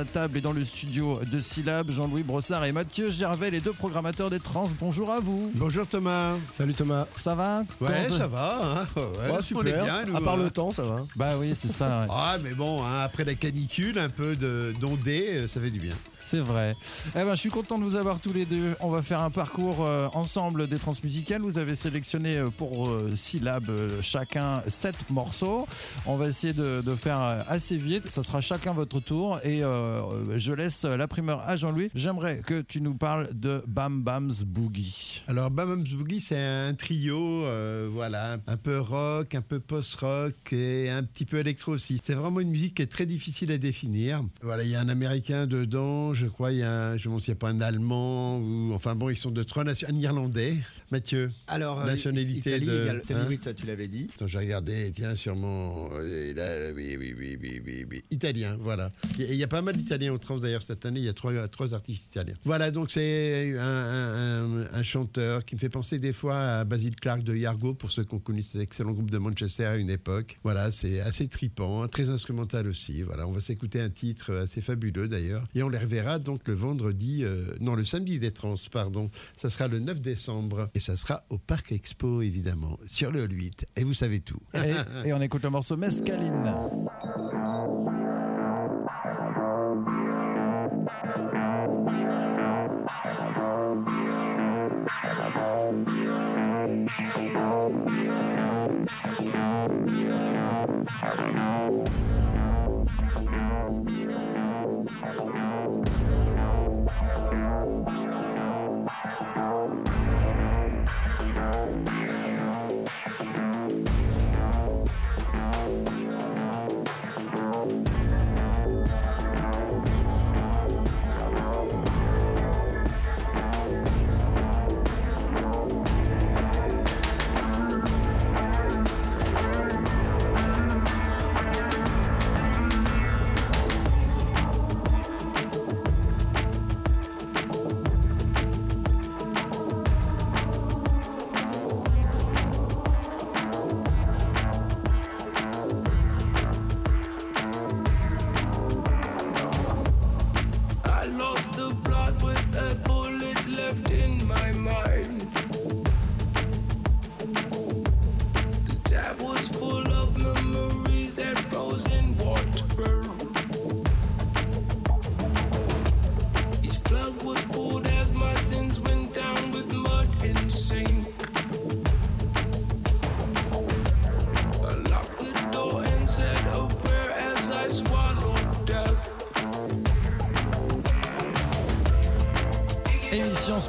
la table et dans le studio de Syllab, Jean-Louis Brossard et Mathieu Gervais, les deux programmateurs des trans. Bonjour à vous. Bonjour Thomas. Salut Thomas. Ça va Ouais, Comment ça va. Hein ouais, Oh, on est bien, nous, à part hein. le temps, ça va. Bah oui, c'est ça. ouais. Ah, mais bon, hein, après la canicule, un peu de- d'ondée, euh, ça fait du bien. C'est vrai. Eh ben, je suis content de vous avoir tous les deux. On va faire un parcours euh, ensemble des transmusicales. Vous avez sélectionné euh, pour euh, syllabes euh, chacun sept morceaux. On va essayer de, faire assez vite. Ça sera chacun votre tour. Et je laisse la primeur à Jean-Louis. J'aimerais que tu nous parles de Bam Bam's Boogie. Alors, Bam Boogie, c'est un trio, voilà, un peu rock, un peu post-rock et un petit peu électro aussi. C'est vraiment une musique qui est très difficile à définir. Voilà, il y a un Américain dedans, je crois, il y a un, je ne sais pas, un Allemand, ou enfin bon, ils sont de trois nations, un Irlandais. Mathieu Alors, Nationalité Italie, de- Italie, hein oui, ça tu l'avais dit. Attends, j'ai regardé, tiens, sûrement. euh, là, oui, oui, oui, oui, oui. Italien, voilà. Il y a- il y, a pas mal d'Italiens au trans d'ailleurs cette année, il y a trois, trois artistes italiens. Voilà, donc c'est un, un- un- un chanteur qui me fait penser des fois à Basil Clark de Yargo, pour ceux qui ont connu cet excellent groupe de Manchester à une époque. Voilà, c'est assez tripant, très instrumental aussi. Voilà, on va s'écouter un titre assez fabuleux d'ailleurs. Et on les reverra donc le vendredi, euh, non, le samedi des trans, pardon. Ça sera le 9 décembre. Et ça sera au Parc Expo, évidemment, sur le Hall 8. Et vous savez tout. Et, et on écoute le morceau Mescaline.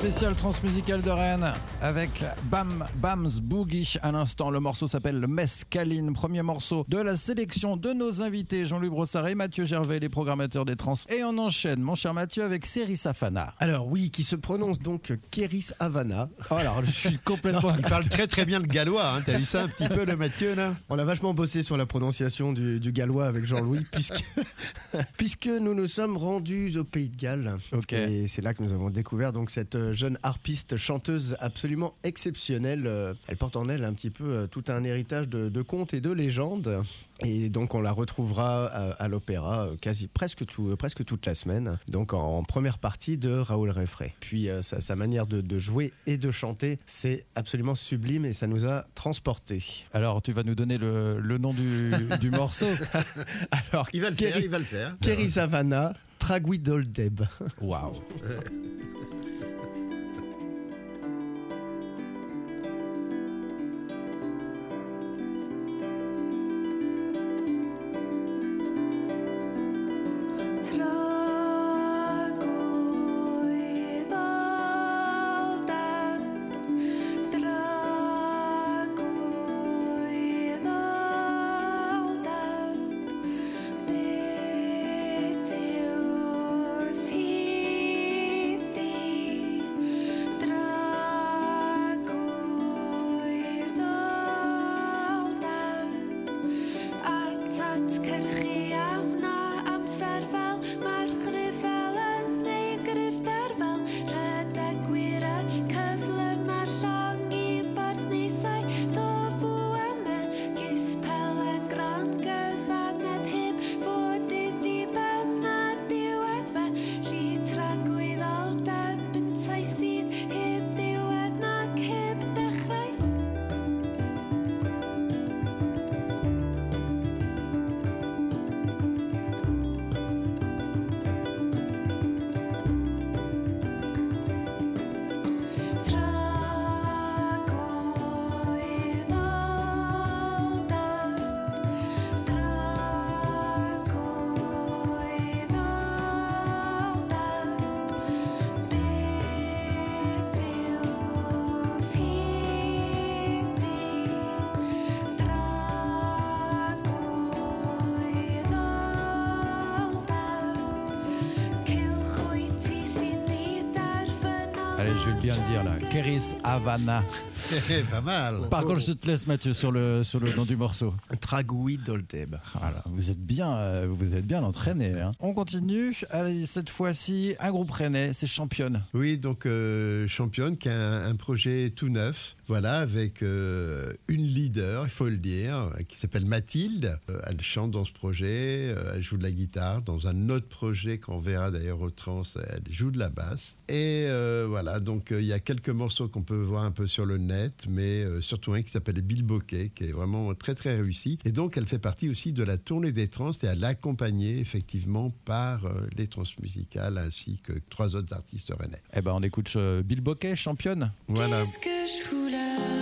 Spéciale transmusicale de Rennes avec Bam Bam's Boogie. À l'instant, le morceau s'appelle Mescaline. Premier morceau de la sélection de nos invités Jean-Louis Brossard et Mathieu Gervais, les programmateurs des trans. Et on enchaîne, mon cher Mathieu, avec Seri Safana. Alors oui, qui se prononce donc Kéris Havana. Oh, alors, je suis complètement. Il parle très très bien le gallois, hein. t'as vu ça un petit peu le Mathieu là? On a vachement bossé sur la prononciation du, du gallois avec Jean-Louis, puisque, puisque nous nous sommes rendus au Pays de Galles. Ok. Et c'est là que nous avons découvert donc cette euh, jeune harpiste chanteuse absolument exceptionnelle. Euh, Elle porte en elle un petit peu euh, tout un héritage de, de contes et de légendes. Et donc on la retrouvera à, à l'opéra euh, quasi presque, tout, euh, presque toute la semaine. Donc en, en première partie de Raoul Réfré. Puis euh, sa, sa manière de, de jouer et de chanter, c'est absolument sublime et ça nous a transportés. Alors, tu vas nous donner le, le nom du, du morceau. Alors, Il va le Kerry- faire, il va le faire. Kerry Savannah, Traguidoldeb. Waouh. le dire là. Keris Havana. pas mal. Par contre, je te laisse Mathieu sur le, sur le nom du morceau. Tragoui Doldeb. Voilà, vous êtes bien, euh, vous êtes bien entraîné. hein. On continue. Allez, cette fois-ci, un groupe rennais, c'est Championne. Oui, donc euh, Championne qui a un, un projet tout neuf, voilà, avec euh, une leader, il faut le dire, qui s'appelle Mathilde. Euh, elle chante dans ce projet, euh, elle joue de la guitare. Dans un autre projet qu'on verra d'ailleurs au trans, elle joue de la basse. Et euh, voilà, donc euh, il y a quelques morceaux qu'on peut voir un peu sur le net, mais euh, surtout un qui s'appelle Bill Bokeh, qui est vraiment très très réussi. Et donc elle fait partie aussi de la tournée des trans et elle est accompagnée effectivement par euh, les trans musicales ainsi que trois autres artistes rennais. Eh ben, on écoute euh, Bill Bokeh, Championne. Voilà. Qu'est-ce que je fous là?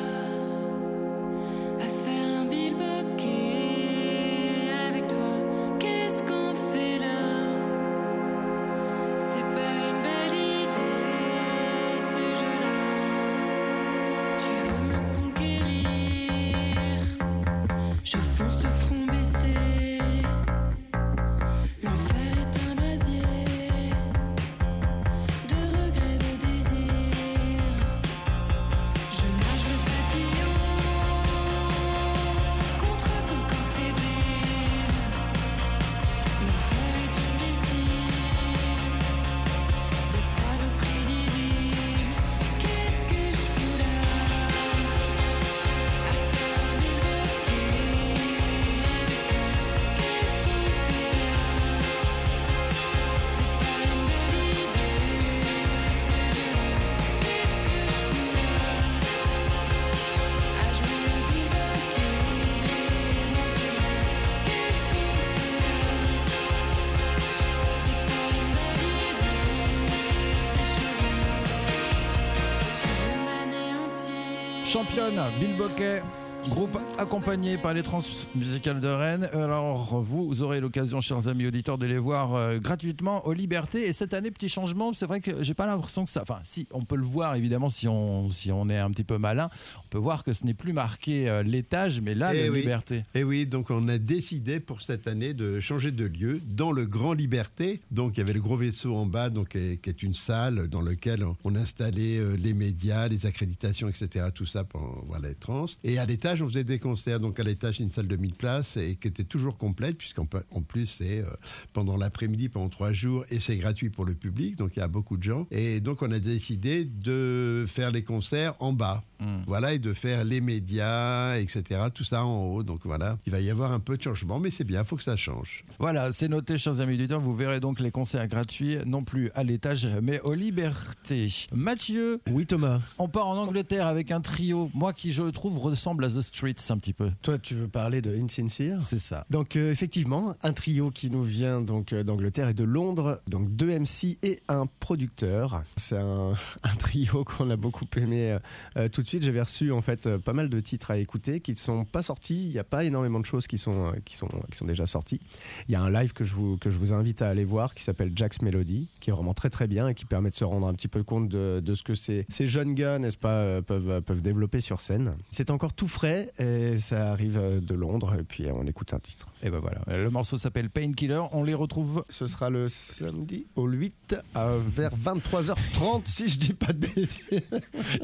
Championne, Bill Bokeh. Groupe accompagné par les trans musicales de Rennes. Alors, vous aurez l'occasion, chers amis auditeurs, de les voir euh, gratuitement aux Libertés. Et cette année, petit changement, c'est vrai que j'ai pas l'impression que ça. Enfin, si, on peut le voir évidemment si on, si on est un petit peu malin. On peut voir que ce n'est plus marqué euh, l'étage, mais là, Eh la oui. Liberté. Et oui, donc on a décidé pour cette année de changer de lieu dans le Grand Liberté. Donc il y avait le gros vaisseau en bas, donc, qui est, une salle dans laquelle on, installait euh, les médias, les accréditations, etc. Tout ça pour voilà, les trans. Et à l'étage, on faisait des concerts. Donc à l'étage, une salle de 1000 places et qui était toujours complète, puisqu'en en plus, c'est euh, pendant l'après-midi, pendant trois jours, et c'est gratuit pour le public. Donc il y a beaucoup de gens. Et donc on a décidé de faire les concerts en bas. Voilà, et de faire les médias, etc. Tout ça en haut. Donc voilà, il va y avoir un peu de changement, mais c'est bien, il faut que ça change. Voilà, c'est noté, chers amis auditeurs. Vous verrez donc les concerts gratuits, non plus à l'étage, mais aux Libertés. Mathieu, Oui Thomas, on part en Angleterre avec un trio, moi qui je trouve ressemble à The Streets un petit peu. toi tu veux parler de Insincere C'est ça. Donc euh, effectivement, un trio qui nous vient donc euh, d'Angleterre et de Londres, donc deux MC et un producteur. C'est un, un trio qu'on a beaucoup aimé euh, tout de suite. J'avais reçu en fait pas mal de titres à écouter qui ne sont pas sortis. Il n'y a pas énormément de choses qui sont, qui sont, qui sont déjà sorties. Il y a un live que je vous, que je vous invite à aller voir qui s'appelle Jack's Melody, qui est vraiment très très bien et qui permet de se rendre un petit peu compte de, de ce que ces, ces jeunes gars, n'est-ce pas, peuvent, peuvent développer sur scène. C'est encore tout frais et ça arrive euh, de Londres et puis euh, on écoute un titre. Et ben voilà. Le morceau s'appelle Painkiller. On les retrouve. Ce sera le samedi au 8 à vers 23h30 si je dis pas de bêtises.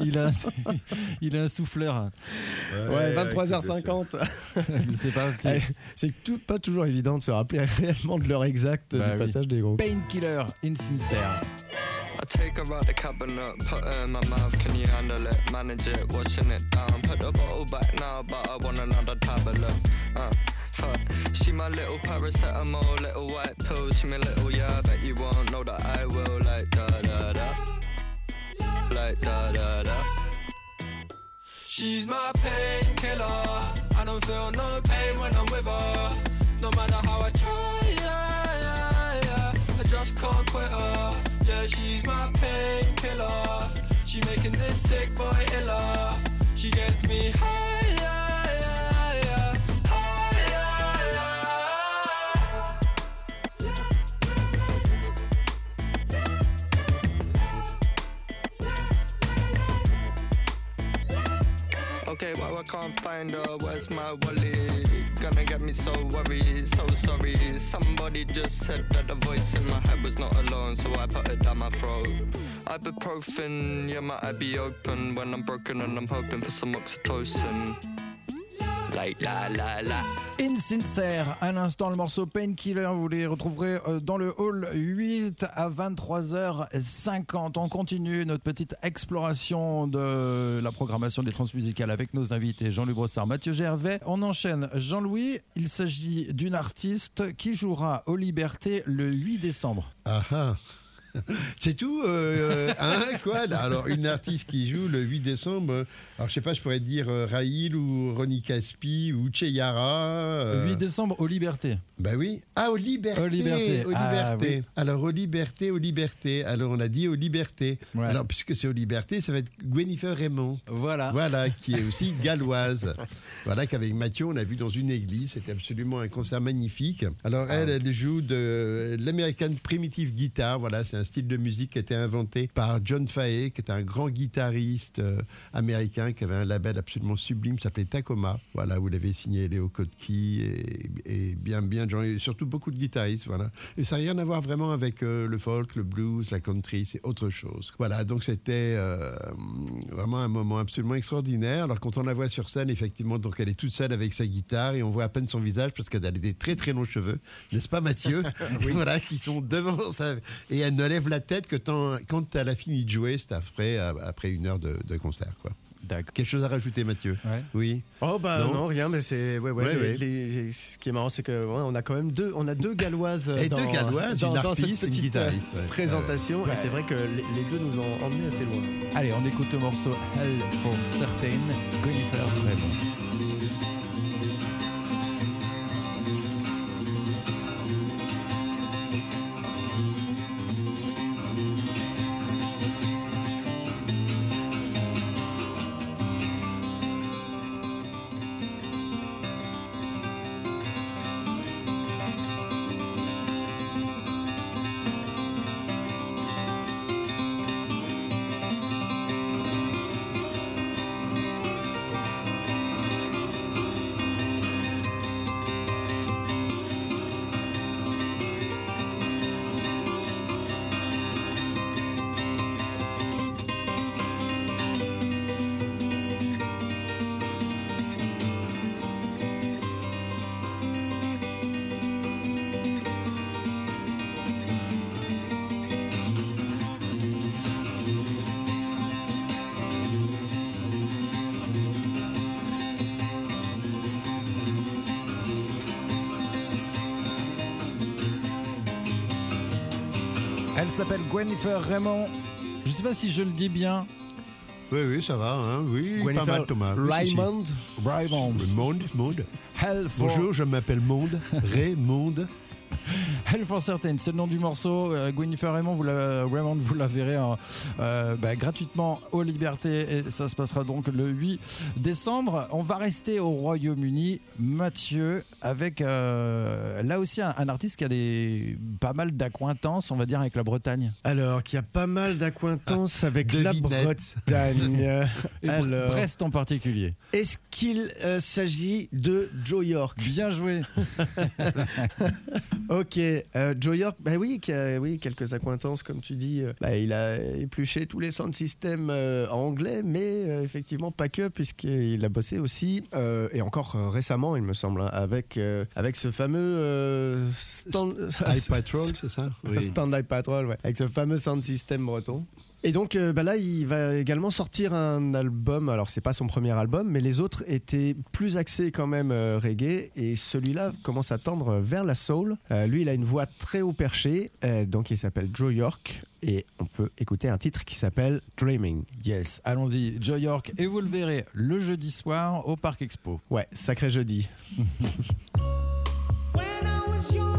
Il a un, il a un souffleur. Ouais, 23h50. C'est pas. C'est tout, pas toujours évident de se rappeler réellement de l'heure exacte Bah du oui. passage des groupes. Painkiller, Insincere. I take her out the cabinet, put her in my mouth. Can handle it? Manage it, washing it down. Put the bottle back now, but I want another tablet. Uh, fuck. She my little paracetamol, little white pill. She my little yeah, bet you won't know that I will. Like da da da, like da da da. She's my painkiller. I don't feel no pain when I'm with her. No matter how I try, yeah, yeah, yeah. I just can't quit her. Yeah, she's my painkiller. She making this sick boy iller. She gets me high, Okay, well, I can't find her. Where's my wallet? Gonna get me so worried, so sorry. Somebody just said that the voice in my head was not alone, so I put it down my throat. Ibuprofen, yeah, my eye be open when I'm broken and I'm hoping for some oxytocin. Like la la la. Insincere, à l'instant le morceau Painkiller, vous les retrouverez euh, dans le hall 8 à 23h50. On continue notre petite exploration de la programmation des transmusicales avec nos invités Jean-Louis Brossard, Mathieu Gervais. On enchaîne Jean-Louis, il s'agit d'une artiste qui jouera aux Libertés le 8 décembre. Ah ah. C'est tout euh, euh, hein, quoi Alors, une artiste qui joue le 8 décembre, euh, alors je sais pas, je pourrais dire euh, Raïl ou Ronnie Caspi ou Cheyara. euh, 8 décembre aux Libertés. Bah oui. Ah, aux libertés. Aux libertés. Aux Ah, libertés. Alors, aux libertés, aux libertés. Alors, on a dit aux libertés. Ouais. Alors, puisque c'est aux libertés, ça va être Gwenifer Raymond. Voilà. Voilà, qui est aussi galloise. voilà, qu'avec Mathieu, on a vu dans une église. C'était absolument un concert magnifique. Alors, elle, elle joue de l'American Primitive Guitar. Voilà, c'est un style de musique qui a été inventé par John Fahey, qui est un grand guitariste euh, américain qui avait un label absolument sublime, s'appelait Tacoma. Voilà, vous l'avez signé Léo Kotki et, et bien, bien et surtout beaucoup de guitaristes. Voilà. Et ça n'a rien à voir vraiment avec euh, le folk, le blues, la country, c'est autre chose. Voilà, donc c'était euh, vraiment un moment absolument extraordinaire. Alors quand on la voit sur scène, effectivement, donc elle est toute seule avec sa guitare et on voit à peine son visage parce qu'elle a des très très longs cheveux, n'est-ce pas Mathieu? Voilà, qui sont devant sa... Et elle ne lève la tête que quand elle a fini de jouer, c'est après, euh, après une heure de, de concert. Quoi. D'accord. Quelque chose à rajouter Mathieu? Ouais. Oui. Oh bah Non? non, rien, mais c'est ouais, ouais, Ouais, les- ouais. les- ce qui est marrant, c'est que ouais, on a quand même deux, on a deux galloises Et dans, deux galloises, dans, une dans cette harpiste et une petite guitariste, euh, ouais. présentation. Ouais. Et c'est vrai que les, les deux nous ont emmenés assez loin. Allez, on écoute le morceau Hell for Certain, Raymond. Elle s'appelle Gwenifer Raymond. Je sais pas si je le dis bien. Oui, oui, ça va. Hein. Oui, pas mal Thomas. Raymond. Raymond. Monde, Monde. Bonjour, je m'appelle Monde. Raymond. Hell for Certain, c'est le nom du morceau. Euh, Raymond, vous la, Raymond, vous la verrez en, euh, bah, gratuitement aux Libertés et ça se passera donc le 8 décembre. On va rester au Royaume-Uni. Mathieu, avec euh, là aussi un, un artiste qui a des, pas mal d'acquaintances, on va dire, avec la Bretagne. Alors, qu'il y a pas mal d'acquaintances avec la. Bretagne. Et Alors, Brest en particulier. est-ce qu'il euh, s'agit de Joe York? Bien joué. Ok, euh, Joe York, bah oui, qui a oui, quelques accointances, comme tu dis. euh, bah, il a épluché tous les sound systems euh, anglais, mais euh, effectivement pas que, puisqu'il a bossé aussi, et encore récemment, il me semble, hein, avec, avec ce fameux stand, High Patrol, c'est ça? Oui. Stand-By Patrol, ouais, avec ce fameux sound system breton. Et donc euh, bah là, il va également sortir un album. Alors, c'est pas son premier album, mais les autres étaient plus axés quand même euh, reggae. Et celui-là commence à tendre vers la soul. Euh, lui, il a une voix très haut perchée. euh, donc, il s'appelle Joe York. Et on peut écouter un titre qui s'appelle Dreaming. Yes, allons-y. Joe York, et vous le verrez le jeudi soir au Parc Expo. Ouais, sacré jeudi. When I was young,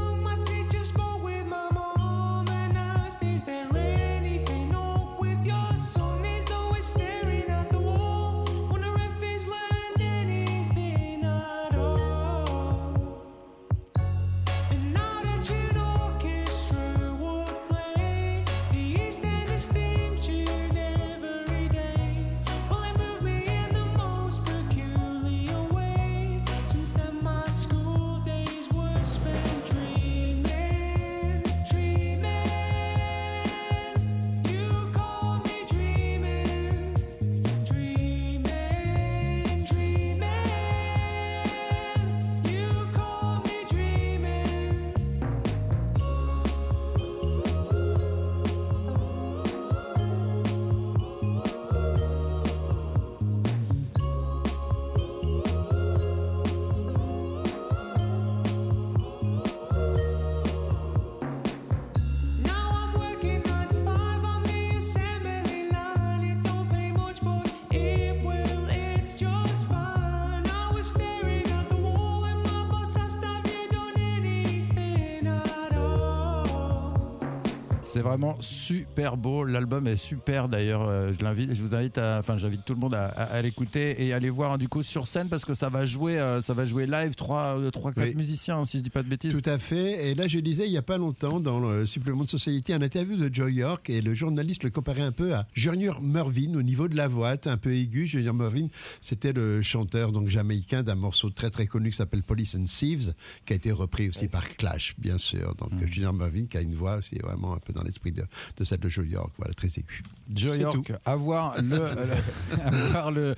C'est vraiment super beau. L'album est super d'ailleurs. Euh, Je l'invite, je vous invite à, enfin, j'invite tout le monde à, à- à l'écouter et à aller voir du coup sur scène parce que ça va jouer, euh, ça va jouer live trois, euh, trois, quatre Oui. musiciens si je dis pas de bêtises. Tout à fait. Et là, je lisais il n'y a pas longtemps dans le supplément de Society un interview de Joe York et le journaliste le comparait un peu à Junior Mervyn au niveau de la voix, un peu aigu. Junior Mervyn, c'était le chanteur donc jamaïcain d'un morceau très très connu qui s'appelle Police and Thieves, qui a été repris aussi par Clash, bien sûr. Donc Mm. Junior Mervyn qui a une voix aussi vraiment un peu dans l'esprit de, de celle de Joe York, voilà, très aiguë. Joe York, à voir le, euh, à voir le,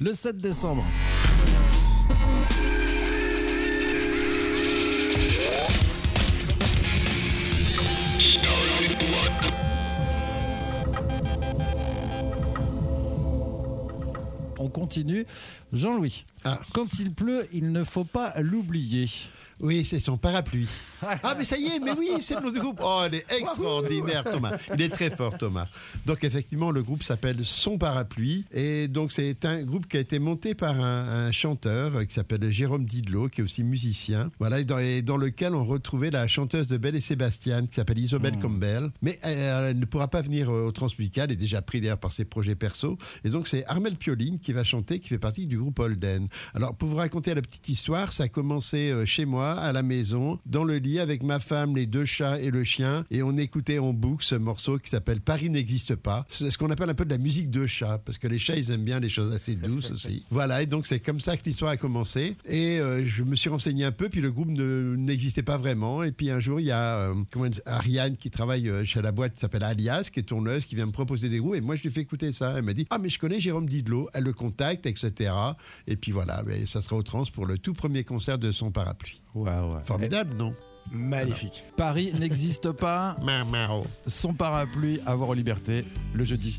le 7 décembre. On continue. Jean-Louis, Ah. quand il pleut, il ne faut pas l'oublier. Oui, c'est son parapluie. Ah, mais ça y est, mais oui, c'est le nom du groupe. Oh, elle est extraordinaire, Thomas. Il est très fort, Thomas. Donc, effectivement, le groupe s'appelle Son Parapluie. Et donc, c'est un groupe qui a été monté par un, un chanteur euh, qui s'appelle Jérôme Didlot, qui est aussi musicien. Voilà, et dans, et dans lequel on retrouvait la chanteuse de Belle et Sébastien, qui s'appelle Isobel Campbell. Mais euh, elle ne pourra pas venir euh, au Transmusical, elle est déjà pris d'ailleurs par ses projets perso. Et donc, c'est Armel Pioline qui va chanter, qui fait partie du groupe Holden. Alors, pour vous raconter la petite histoire, ça a commencé chez moi, à la maison, dans le lit, avec ma femme, les deux chats et le chien. Et on écoutait en boucle ce morceau qui s'appelle Paris n'existe pas. C'est ce qu'on appelle un peu de la musique de chat, parce que les chats, ils aiment bien les choses assez douces aussi. Voilà, et donc c'est comme ça que l'histoire a commencé. Et euh, je me suis renseigné un peu, puis le groupe ne- n'existait pas vraiment. Et puis un jour, il y a euh, comment Ariane qui travaille euh, chez la boîte qui s'appelle Alias, qui est tourneuse, qui vient me proposer des groupes. Et moi, je lui fais écouter ça. Elle m'a dit Ah, mais je connais Jérôme Didlot. Elle le contacte, etc. Et puis voilà, mais ça sera au trans pour le tout premier concert de son parapluie. Formidable, non Magnifique. Paris n'existe pas. Son parapluie à voir aux libertés le jeudi.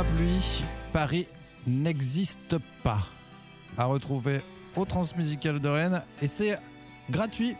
Parapluie, Paris n'existe pas. À retrouver au Transmusical de Rennes. Et c'est gratuit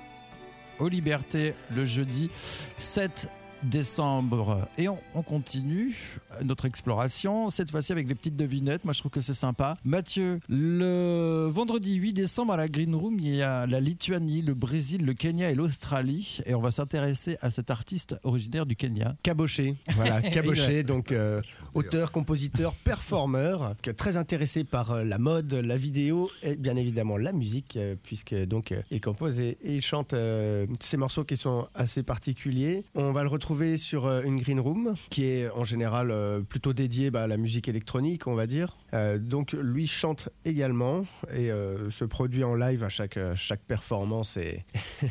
aux Libertés le jeudi 7 décembre. Et on, on continue notre exploration, cette fois-ci avec les petites devinettes. Moi, je trouve que c'est sympa. Mathieu, le vendredi 8 décembre à la Green Room, il y a la Lituanie, le Brésil, le Kenya et l'Australie. Et on va s'intéresser à cet artiste originaire du Kenya. Caboché, voilà, Caboché, donc euh, auteur, compositeur, performeur, très intéressé par euh, la mode, la vidéo et bien évidemment la musique, euh, puisque donc il compose et, et il chante euh, ces morceaux qui sont assez particuliers. On va le retrouver sur euh, une green room, qui est en général euh, plutôt dédiée bah, à la musique électronique, on va dire. Euh, donc lui chante également et se produit en live à chaque chaque performance est,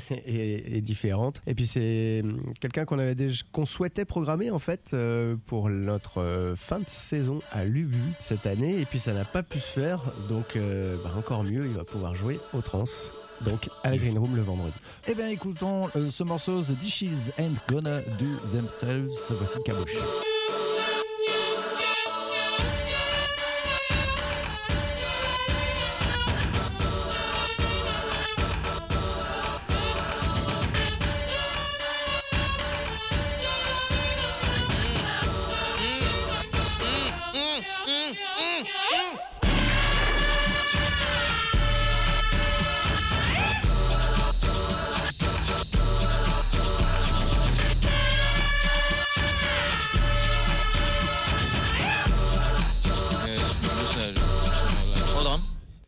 est, différente. Et puis c'est hum, quelqu'un qu'on avait déjà qu'on souhaitait programmer en fait pour notre fin de saison à l'Ubu cette année et puis ça n'a pas pu se faire donc bah, encore mieux il va pouvoir jouer au trans donc à la Green Room le vendredi. Eh bien, écoutons euh, ce morceau The Dishes Ain't Gonna Do Themselves. Voici Caboche.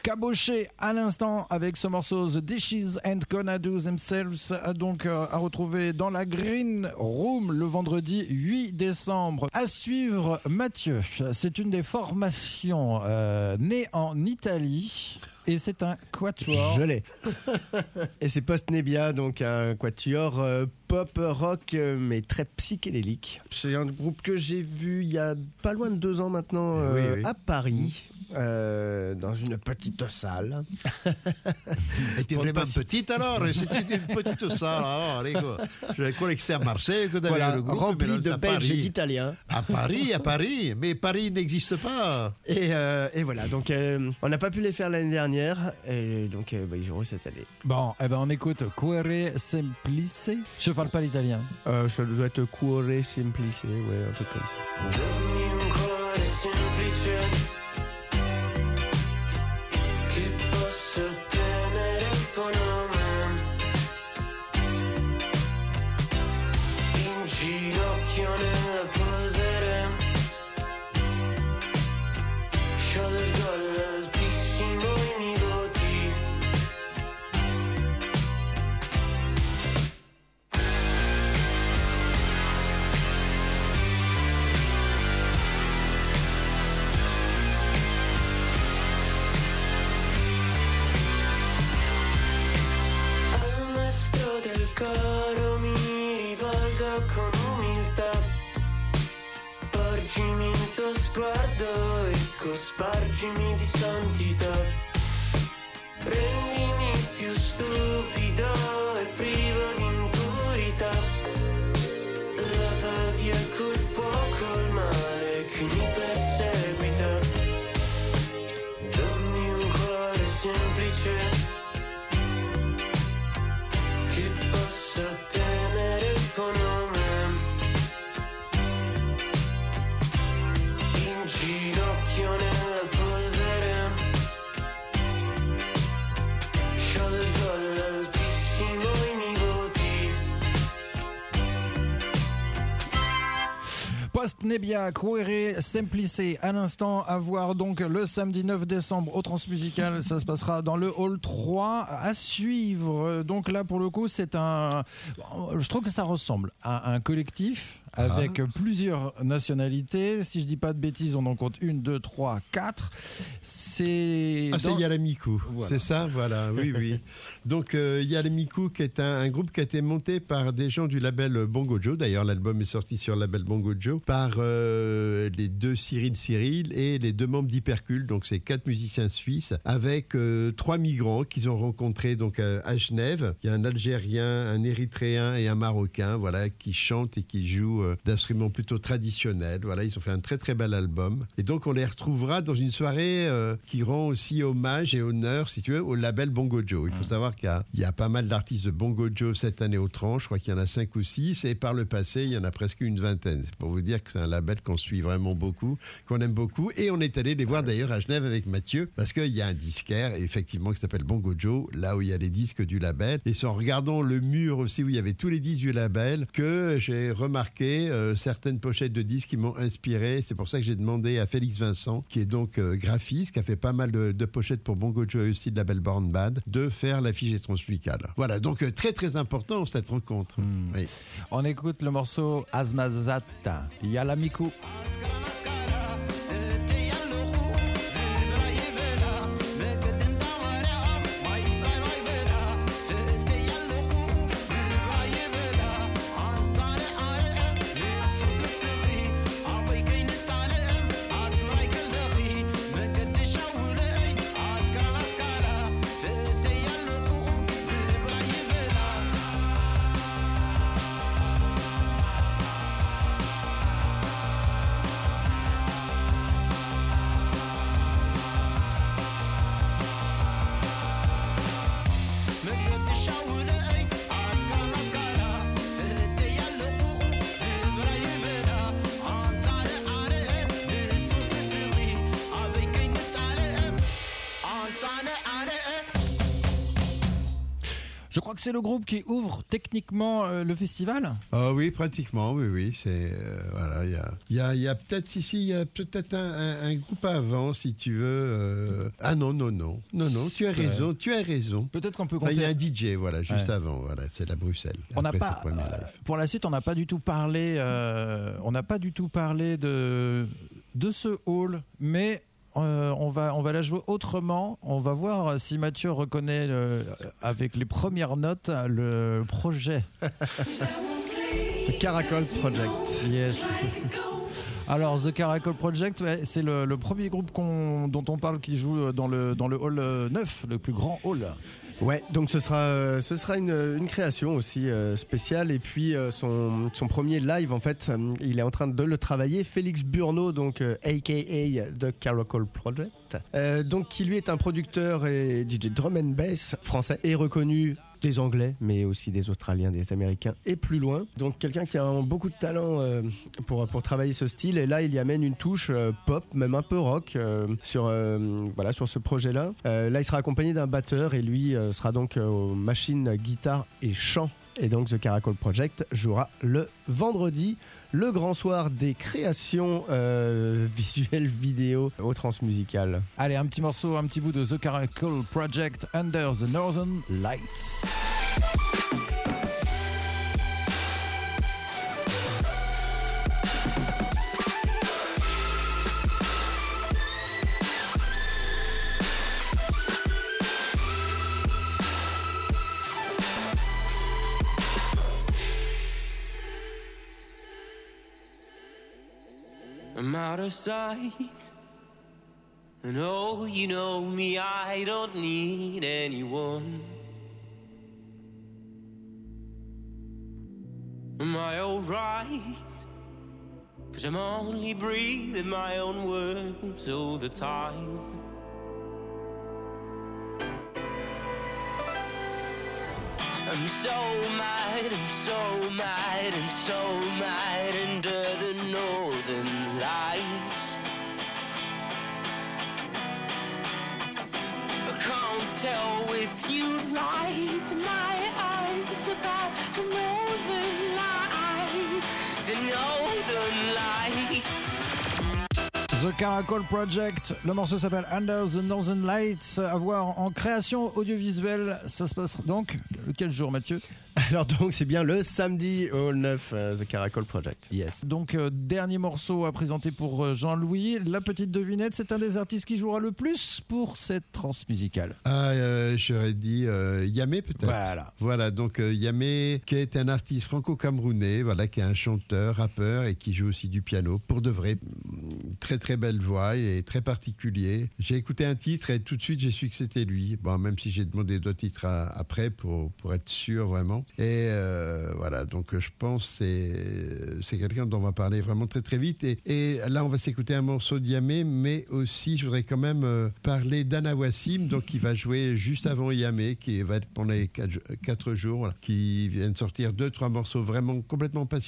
Caboché à l'instant avec ce morceau The Dishes Ain't Gonna Do Themselves, euh, donc euh, à retrouver dans la Green Room le vendredi 8 décembre. À suivre, Mathieu, c'est une des formations euh, nées en Italie. Et c'est un quatuor. Je l'ai. Et c'est Post-Nebia, donc un quatuor euh, pop rock, mais très psychédélique. C'est un groupe que j'ai vu il y a pas loin de deux ans maintenant oui, oui. à Paris, euh, dans une petite salle. Était ne vraiment pas- petite alors C'était une petite salle. Alors. Je croyais que c'était à Marseille que avais Voilà, le groupe. mais rempli de Belges et Paris. d'Italiens. À Paris, à Paris. Mais Paris n'existe pas. Et, euh, et voilà, donc euh, on n'a pas pu les faire l'année dernière, et donc euh, bah, ils auront cette année. Bon, eh ben on écoute Quere Semplice. Je parle pas l'italien. Euh, ça doit être Cuore Simplice, ouais, un truc comme ça. pas Post-Nebia, Quere Semplice. À l'instant, à voir donc le samedi 9 décembre au Transmusical. Ça se passera dans le hall 3 à suivre. Donc là, pour le coup, c'est un. Je trouve que ça ressemble à un collectif avec plusieurs nationalités. Si je dis pas de bêtises, on en compte une, deux, trois, quatre. C'est. Ah, c'est Yalamiku, Voilà. c'est ça, voilà, oui, oui. Donc euh, Yalamiku, qui est un, un groupe qui a été monté par des gens du label Bongo Joe. D'ailleurs, l'album est sorti sur le label Bongo Joe par euh, les deux Cyril Cyril et les deux membres d'Hypercule. Donc, c'est quatre musiciens suisses avec euh, trois migrants qu'ils ont rencontrés donc à Genève. Il y a un Algérien, un Érythréen et un Marocain, voilà, qui chantent et qui jouent euh, d'instruments plutôt traditionnels. Voilà, ils ont fait un très très bel album. Et donc, on les retrouvera dans une soirée qui rend aussi hommage et honneur, si tu veux, au label Bongo Joe. Il faut savoir qu'il y a, il y a pas mal d'artistes de Bongo Joe cette année au tranche. Je crois qu'il y en a cinq ou six. Et par le passé, il y en a presque une vingtaine. C'est pour vous dire que c'est un label qu'on suit vraiment beaucoup, qu'on aime beaucoup. Et on est allé les voir d'ailleurs à Genève avec Mathieu, parce qu'il y a un disquaire, effectivement, qui s'appelle Bongo Joe, là où il y a les disques du label. Et c'est en regardant le mur aussi où il y avait tous les disques du label que j'ai remarqué euh, certaines pochettes de disques qui m'ont inspiré. C'est pour ça que j'ai demandé à Félix Vincent, qui est donc euh, graphiste, qui a fait pas mal de, de pochettes pour Bongo Joe et aussi de label Born Bad, de faire l'affiche des transmusicales. Voilà, donc euh, très très important cette rencontre. Oui. On écoute le morceau Azmazata. Yalamiku. Je crois que c'est le groupe qui ouvre techniquement euh, le festival. Ah oui, pratiquement, oui, oui. C'est euh, voilà, il y a, y a, y a peut-être ici, il y a peut-être un, un- un groupe avant, si tu veux. euh, Ah non, non, non, non, non. Tu as raison, tu as raison. Peut-être qu'on peut Enfin, il y a compter. un DJ, voilà, juste Ouais. avant, voilà, c'est la Bruxelles. On n'a pas, euh, pour la suite, on n'a pas du tout parlé, euh, on n'a pas du tout parlé de de ce hall, mais euh, on, va, on va la jouer autrement. On va voir si Mathieu reconnaît avec les premières notes le projet. C'est Caracol Project. Yes. Alors, The Caracol Project, ouais, c'est le, le premier groupe qu'on- dont on parle qui joue dans le, dans le hall euh, 9, le plus grand hall. Ouais, donc ce sera, euh, ce sera une, création aussi euh, spéciale. Et puis euh, son, son premier live, en fait, il est en train de le travailler. Félix Burno, donc aka The Caracol Project, donc qui lui est un producteur et DJ drum and bass français et reconnu des Anglais, mais aussi des Australiens, des Américains et plus loin. Donc quelqu'un qui a un- beaucoup de talent euh, pour, pour travailler ce style. Et là, il y amène une touche euh, pop, même un peu rock, euh, sur, voilà, sur ce projet-là. Là, il sera accompagné d'un batteur et lui sera donc aux machines, guitare et chant. Et donc The Caracol Project jouera le vendredi, le grand soir des créations euh, visuelles vidéo au transmusical. Allez, un petit morceau, un petit bout de The Caracol Project Under the Northern Lights. Out of sight. And oh, you know me, I don't need anyone. Am I alright? Cause I'm only breathing my own words all the time. I'm so mad, I'm so mad, I'm so mad under the northern tell if to my eyes about the northern lights. The Caracol Project, le morceau s'appelle Under the Northern Lights, à voir en création audiovisuelle. Ça se passe donc quel jour, Mathieu? Alors donc c'est bien le samedi au 9 euh, The Caracol Project. Yes. Donc, euh, dernier morceau à présenter pour euh, Jean-Louis. La petite devinette, c'est un des artistes qui jouera le plus pour cette transmusicale. Ah, euh, j'aurais dit euh, Yamé peut-être. Voilà. Voilà, donc euh, Yamé, qui est un artiste franco-camerounais, voilà, qui est un chanteur, rappeur et qui joue aussi du piano. Pour de vrai, mm, très très belle voix et très particulier. J'ai écouté un titre et tout de suite j'ai su que c'était lui. Bon, même si j'ai demandé d'autres titres à- après pour, pour être sûr vraiment. Et euh, voilà, donc euh, je pense que c'est c'est quelqu'un dont on va parler vraiment très très vite. Et, là, on va s'écouter un morceau de Yamé, mais aussi je voudrais quand même euh, parler d'Anna Wassim, donc qui va jouer juste avant Yamé, qui va être pendant les quatre, quatre jours, voilà, qui vient de sortir deux trois morceaux vraiment complètement passionnants.